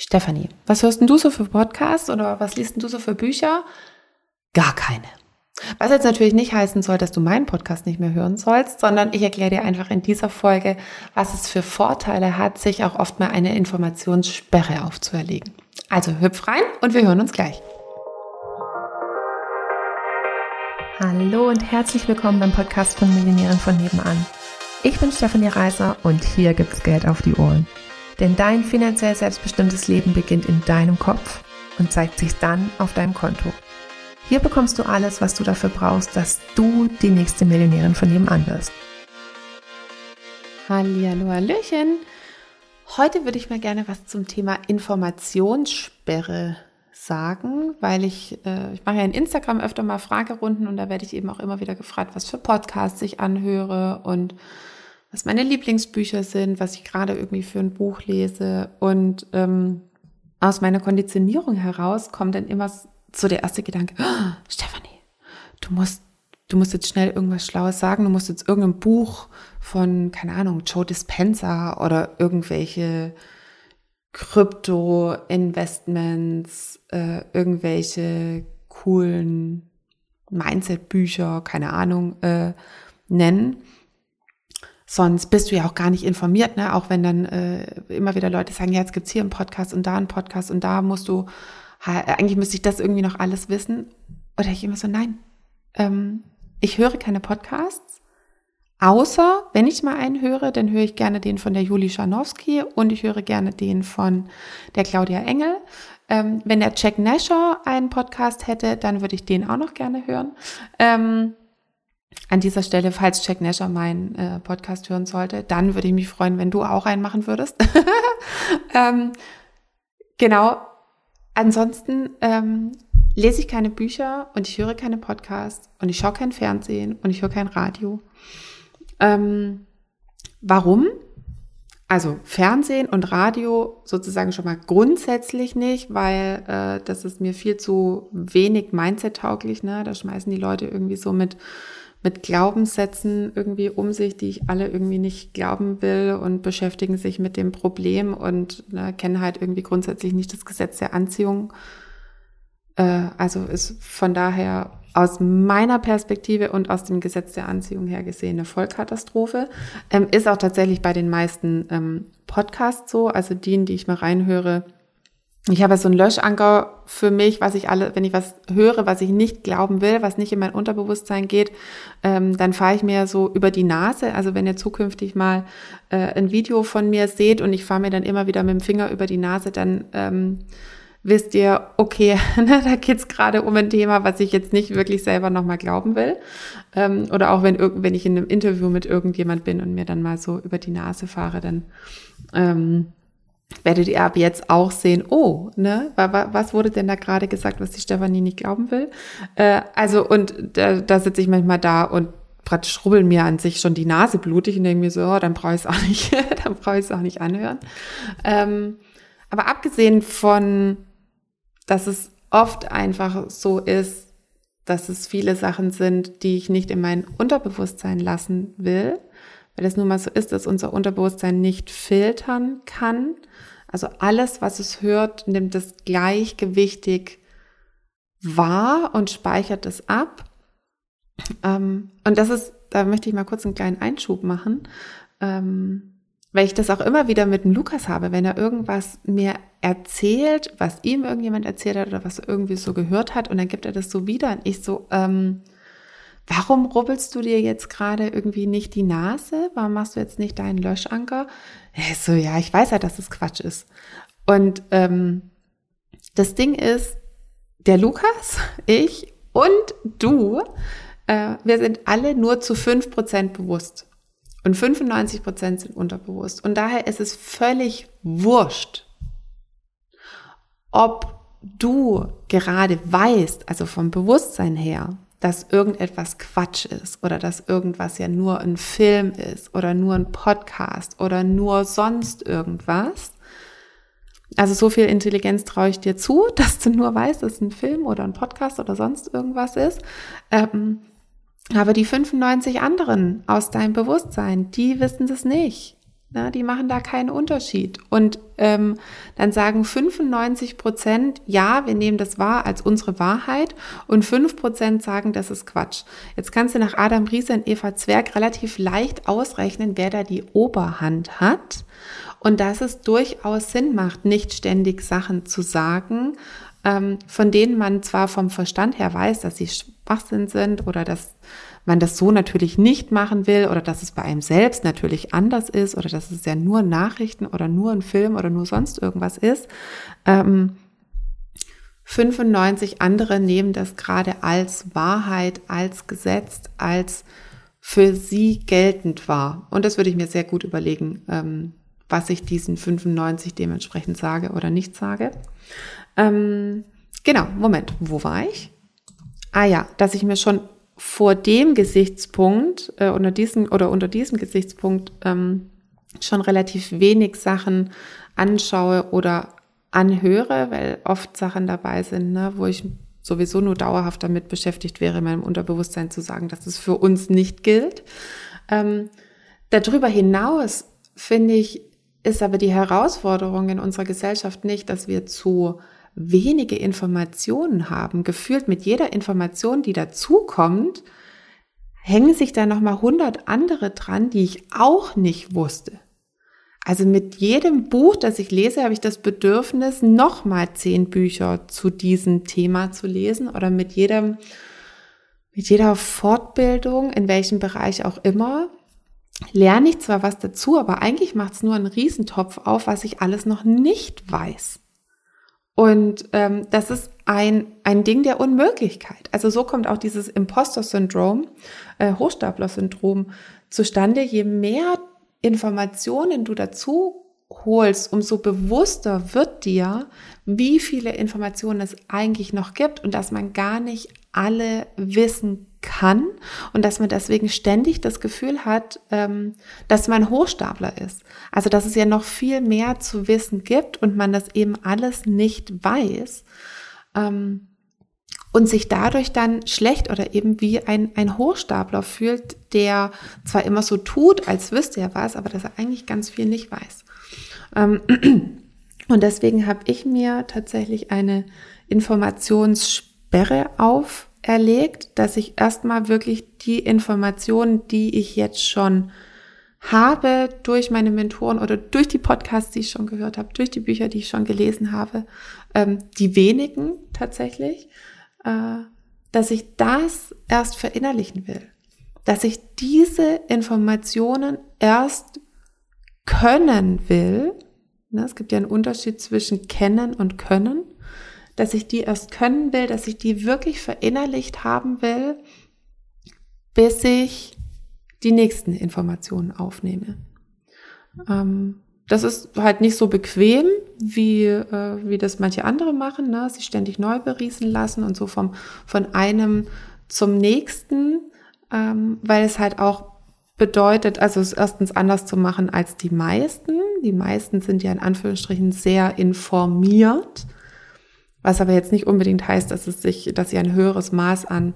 Stefanie, was hörst denn du so für Podcasts oder was liest denn du so für Bücher? Gar keine. Was jetzt natürlich nicht heißen soll, dass du meinen Podcast nicht mehr hören sollst, sondern ich erkläre dir einfach in dieser Folge, was es für Vorteile hat, sich auch oft mal eine Informationssperre aufzuerlegen. Also hüpf rein und wir hören uns gleich. Hallo und herzlich willkommen beim Podcast von Millionären von nebenan. Ich bin Stefanie Reiser und hier gibt's Geld auf die Ohren. Denn dein finanziell selbstbestimmtes Leben beginnt in deinem Kopf und zeigt sich dann auf deinem Konto. Hier bekommst du alles, was du dafür brauchst, dass du die nächste Millionärin von nebenan wirst. Hallihallo, Hallöchen. Heute würde ich mal gerne was zum Thema Informationssperre sagen, weil ich, äh, ich mache ja in Instagram öfter mal Fragerunden und da werde ich eben auch immer wieder gefragt, was für Podcasts ich anhöre und was meine Lieblingsbücher sind, was ich gerade irgendwie für ein Buch lese. Und ähm, aus meiner Konditionierung heraus kommt dann immer so der erste Gedanke, oh, Stefanie, du musst, du musst jetzt schnell irgendwas Schlaues sagen, du musst jetzt irgendein Buch von, keine Ahnung, Joe Dispenza oder irgendwelche Krypto-Investments, äh, irgendwelche coolen Mindset-Bücher, keine Ahnung, äh, nennen. Sonst bist du ja auch gar nicht informiert, ne? Auch wenn dann äh, immer wieder Leute sagen, ja, jetzt gibt's hier einen Podcast und da einen Podcast und da musst du, eigentlich müsste ich das irgendwie noch alles wissen. Oder ich immer so, nein, ähm, ich höre keine Podcasts. Außer, wenn ich mal einen höre, dann höre ich gerne den von der Juli Scharnowski und ich höre gerne den von der Claudia Engel. Ähm, wenn der Jack Nasher einen Podcast hätte, dann würde ich den auch noch gerne hören. Ähm, an dieser Stelle, falls Jack Nasher meinen äh, Podcast hören sollte, dann würde ich mich freuen, wenn du auch einen machen würdest. ähm, genau. Ansonsten ähm, lese ich keine Bücher und ich höre keine Podcasts und ich schaue kein Fernsehen und ich höre kein Radio. Ähm, warum? Also Fernsehen und Radio sozusagen schon mal grundsätzlich nicht, weil äh, das ist mir viel zu wenig Mindset-tauglich. Ne? Da schmeißen die Leute irgendwie so mit mit Glaubenssätzen irgendwie um sich, die ich alle irgendwie nicht glauben will und beschäftigen sich mit dem Problem und ne, kennen halt irgendwie grundsätzlich nicht das Gesetz der Anziehung. Äh, also ist von daher aus meiner Perspektive und aus dem Gesetz der Anziehung her gesehen eine Vollkatastrophe. Ähm, ist auch tatsächlich bei den meisten ähm, Podcasts so, also die, die ich mal reinhöre, ich habe so einen Löschanker für mich, was ich alle, wenn ich was höre, was ich nicht glauben will, was nicht in mein Unterbewusstsein geht, ähm, dann fahre ich mir so über die Nase. Also wenn ihr zukünftig mal äh, ein Video von mir seht und ich fahre mir dann immer wieder mit dem Finger über die Nase, dann ähm, wisst ihr, okay, ne, da geht's gerade um ein Thema, was ich jetzt nicht wirklich selber nochmal glauben will. Ähm, oder auch wenn, wenn ich in einem Interview mit irgendjemand bin und mir dann mal so über die Nase fahre, dann ähm, werdet ihr ab jetzt auch sehen, oh, ne, was wurde denn da gerade gesagt, was die Stefanie nicht glauben will? Äh, also, und da, da sitze ich manchmal da und praktisch rubbeln mir an sich schon die Nase blutig und denke mir so, oh, dann brauche ich es auch nicht, dann brauche ich es auch nicht anhören. Ähm, aber abgesehen von, dass es oft einfach so ist, dass es viele Sachen sind, die ich nicht in mein Unterbewusstsein lassen will, weil es nun mal so ist, dass unser Unterbewusstsein nicht filtern kann. Also alles, was es hört, nimmt es gleichgewichtig wahr und speichert es ab. Ähm, und das ist, da möchte ich mal kurz einen kleinen Einschub machen, ähm, weil ich das auch immer wieder mit dem Lukas habe, wenn er irgendwas mir erzählt, was ihm irgendjemand erzählt hat oder was er irgendwie so gehört hat und dann gibt er das so wieder und ich so, ähm, warum rubbelst du dir jetzt gerade irgendwie nicht die Nase? Warum machst du jetzt nicht deinen Löschanker? Er so, ja, ich weiß ja, dass es Quatsch ist. Und ähm, das Ding ist, der Lukas, ich und du, äh, wir sind alle nur zu fünf Prozent bewusst. Und 95 Prozent sind unterbewusst. Und daher ist es völlig wurscht, ob du gerade weißt, also vom Bewusstsein her, dass irgendetwas Quatsch ist oder dass irgendwas ja nur ein Film ist oder nur ein Podcast oder nur sonst irgendwas. Also so viel Intelligenz traue ich dir zu, dass du nur weißt, dass es ein Film oder ein Podcast oder sonst irgendwas ist. Ähm, aber die 95 anderen aus deinem Bewusstsein, die wissen das nicht. Na, die machen da keinen Unterschied. Und ähm, dann sagen 95 Prozent, ja, wir nehmen das wahr als unsere Wahrheit und 5 Prozent sagen, das ist Quatsch. Jetzt kannst du nach Adam Riese und Eva Zwerg relativ leicht ausrechnen, wer da die Oberhand hat und dass es durchaus Sinn macht, nicht ständig Sachen zu sagen, ähm, von denen man zwar vom Verstand her weiß, dass sie Schwachsinn sind oder dass man das so natürlich nicht machen will oder dass es bei einem selbst natürlich anders ist oder dass es ja nur Nachrichten oder nur ein Film oder nur sonst irgendwas ist. Ähm, 95 andere nehmen das gerade als Wahrheit, als Gesetz, als für sie geltend wahr. Und das würde ich mir sehr gut überlegen, ähm, was ich diesen 95 dementsprechend sage oder nicht sage. Ähm, genau, Moment, wo war ich? Ah ja, dass ich mir schon vor dem Gesichtspunkt äh, unter diesem oder unter diesem Gesichtspunkt ähm, schon relativ wenig Sachen anschaue oder anhöre, weil oft Sachen dabei sind, ne, wo ich sowieso nur dauerhaft damit beschäftigt wäre, meinem Unterbewusstsein zu sagen, dass es für uns nicht gilt. Ähm, darüber hinaus finde ich, ist aber die Herausforderung in unserer Gesellschaft nicht, dass wir zu wenige Informationen haben, gefühlt mit jeder Information, die dazukommt, hängen sich da nochmal hundert andere dran, die ich auch nicht wusste. Also mit jedem Buch, das ich lese, habe ich das Bedürfnis, nochmal zehn Bücher zu diesem Thema zu lesen oder mit jedem, mit jeder Fortbildung, in welchem Bereich auch immer, lerne ich zwar was dazu, aber eigentlich macht es nur einen Riesentopf auf, was ich alles noch nicht weiß. Und ähm, das ist ein, ein Ding der Unmöglichkeit. Also so kommt auch dieses Imposter-Syndrom, äh, Hochstapler-Syndrom zustande. Je mehr Informationen du dazu holst, umso bewusster wird dir, wie viele Informationen es eigentlich noch gibt und dass man gar nicht alle wissen kann und dass man deswegen ständig das Gefühl hat, ähm, dass man Hochstapler ist. Also dass es ja noch viel mehr zu wissen gibt und man das eben alles nicht weiß ähm, und sich dadurch dann schlecht oder eben wie ein, ein Hochstapler fühlt, der zwar immer so tut, als wüsste er was, aber dass er eigentlich ganz viel nicht weiß. Ähm, und deswegen habe ich mir tatsächlich eine Informationssperre auf erlegt, dass ich erstmal wirklich die Informationen, die ich jetzt schon habe durch meine Mentoren oder durch die Podcasts, die ich schon gehört habe, durch die Bücher, die ich schon gelesen habe, ähm, die wenigen tatsächlich, äh, dass ich das erst verinnerlichen will, dass ich diese Informationen erst können will. Ne, es gibt ja einen Unterschied zwischen kennen und können dass ich die erst können will, dass ich die wirklich verinnerlicht haben will, bis ich die nächsten Informationen aufnehme. Ähm, das ist halt nicht so bequem, wie, äh, wie das manche andere machen, ne? sich ständig neu beriesen lassen und so vom, von einem zum nächsten, ähm, weil es halt auch bedeutet, also es erstens anders zu machen als die meisten. Die meisten sind ja in Anführungsstrichen sehr informiert was aber jetzt nicht unbedingt heißt, dass es sich, dass sie ein höheres Maß an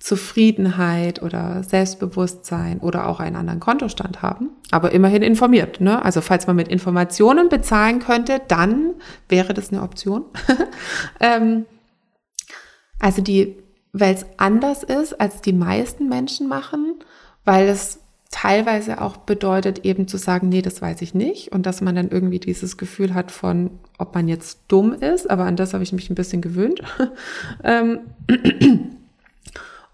Zufriedenheit oder Selbstbewusstsein oder auch einen anderen Kontostand haben, aber immerhin informiert. Ne? Also falls man mit Informationen bezahlen könnte, dann wäre das eine Option. ähm, also die, weil es anders ist, als die meisten Menschen machen, weil es teilweise auch bedeutet, eben zu sagen, nee, das weiß ich nicht. Und dass man dann irgendwie dieses Gefühl hat von, ob man jetzt dumm ist, aber an das habe ich mich ein bisschen gewöhnt. Ähm,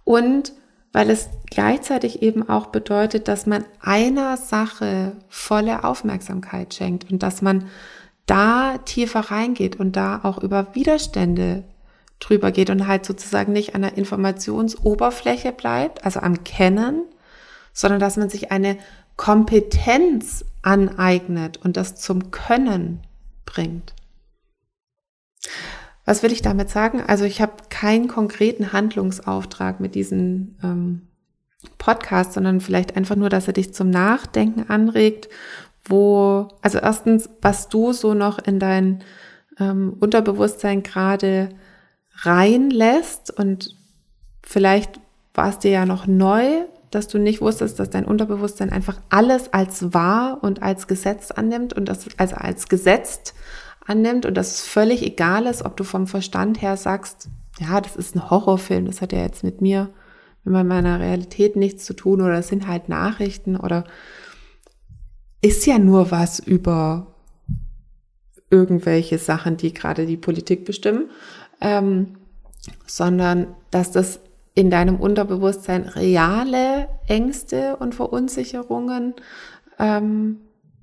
und weil es gleichzeitig eben auch bedeutet, dass man einer Sache volle Aufmerksamkeit schenkt und dass man da tiefer reingeht und da auch über Widerstände drüber geht und halt sozusagen nicht an der Informationsoberfläche bleibt, also am Kennen, sondern dass man sich eine Kompetenz aneignet und das zum Können bringt. Was will ich damit sagen? Also ich habe keinen konkreten Handlungsauftrag mit diesem ähm, Podcast, sondern vielleicht einfach nur, dass er dich zum Nachdenken anregt, wo, also erstens, was du so noch in dein ähm, Unterbewusstsein gerade reinlässt und vielleicht war es dir ja noch neu, dass du nicht wusstest, dass dein Unterbewusstsein einfach alles als wahr und als Gesetz annimmt und das also als gesetzt annimmt und dass es völlig egal ist, ob du vom Verstand her sagst, ja, das ist ein Horrorfilm, das hat ja jetzt mit mir, mit meiner Realität nichts zu tun oder es sind halt Nachrichten oder ist ja nur was über irgendwelche Sachen, die gerade die Politik bestimmen, ähm, sondern dass das in deinem Unterbewusstsein reale Ängste und Verunsicherungen ähm,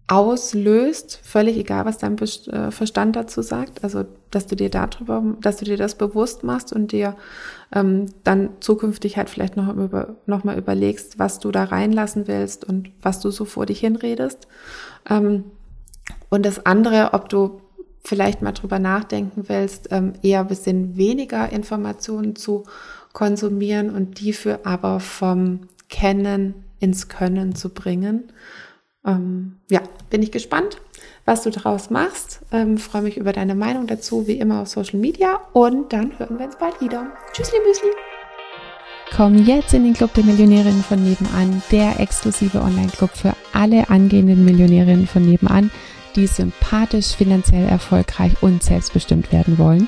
auslöst, völlig egal, was dein äh, Verstand dazu sagt. Also, dass du dir darüber, dass du dir das bewusst machst und dir ähm, dann zukünftig halt vielleicht noch, über, noch mal überlegst, was du da reinlassen willst und was du so vor dich hinredest. Ähm, und das andere, ob du vielleicht mal drüber nachdenken willst, ähm, eher ein bisschen weniger Informationen zu konsumieren und die für aber vom Kennen ins Können zu bringen. Ähm, ja, bin ich gespannt, was du daraus machst. Ähm, freue mich über deine Meinung dazu, wie immer auf Social Media. Und dann hören wir uns bald wieder. Tschüssli, Müsli. Komm jetzt in den Club der Millionärinnen von nebenan, der exklusive Online-Club für alle angehenden Millionärinnen von nebenan die sympathisch, finanziell erfolgreich und selbstbestimmt werden wollen.